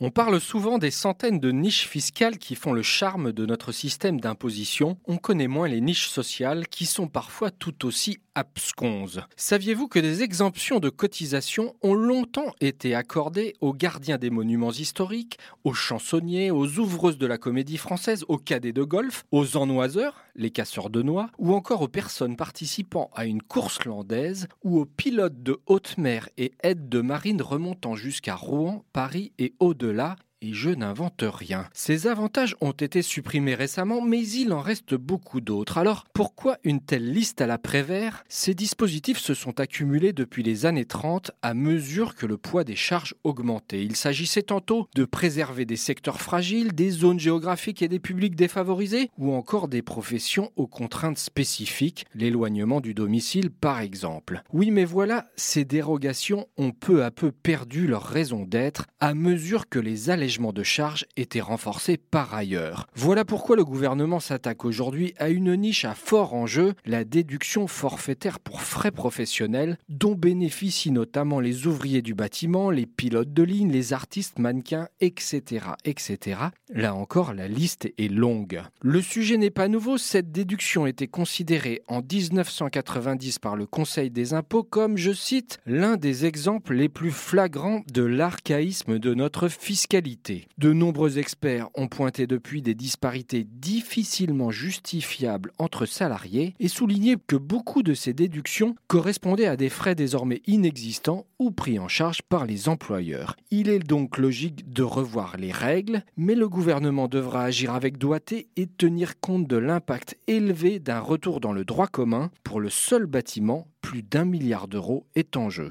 On parle souvent des centaines de niches fiscales qui font le charme de notre système d'imposition. On connaît moins les niches sociales qui sont parfois tout aussi absconses. Saviez-vous que des exemptions de cotisation ont longtemps été accordées aux gardiens des monuments historiques, aux chansonniers, aux ouvreuses de la comédie française, aux cadets de golf, aux ennoiseurs, les casseurs de noix, ou encore aux personnes participant à une course landaise, ou aux pilotes de haute mer et aides de marine remontant jusqu'à Rouen, Paris et au-delà là je n'invente rien. Ces avantages ont été supprimés récemment, mais il en reste beaucoup d'autres. Alors, pourquoi une telle liste à la Prévert? Ces dispositifs se sont accumulés depuis les années 30 à mesure que le poids des charges augmentait. Il s'agissait tantôt de préserver des secteurs fragiles, des zones géographiques et des publics défavorisés, ou encore des professions aux contraintes spécifiques, l'éloignement du domicile par exemple. Oui, mais voilà, ces dérogations ont peu à peu perdu leur raison d'être à mesure que les de charges était renforcé par ailleurs. Voilà pourquoi le gouvernement s'attaque aujourd'hui à une niche à fort enjeu, la déduction forfaitaire pour frais professionnels, dont bénéficient notamment les ouvriers du bâtiment, les pilotes de ligne, les artistes, mannequins, etc. etc. Là encore, la liste est longue. Le sujet n'est pas nouveau, cette déduction était considérée en 1990 par le Conseil des impôts comme, je cite, l'un des exemples les plus flagrants de l'archaïsme de notre fiscalité. De nombreux experts ont pointé depuis des disparités difficilement justifiables entre salariés et souligné que beaucoup de ces déductions correspondaient à des frais désormais inexistants ou pris en charge par les employeurs. Il est donc logique de revoir les règles, mais le gouvernement devra agir avec doigté et tenir compte de l'impact élevé d'un retour dans le droit commun pour le seul bâtiment, plus d'un milliard d'euros est en jeu.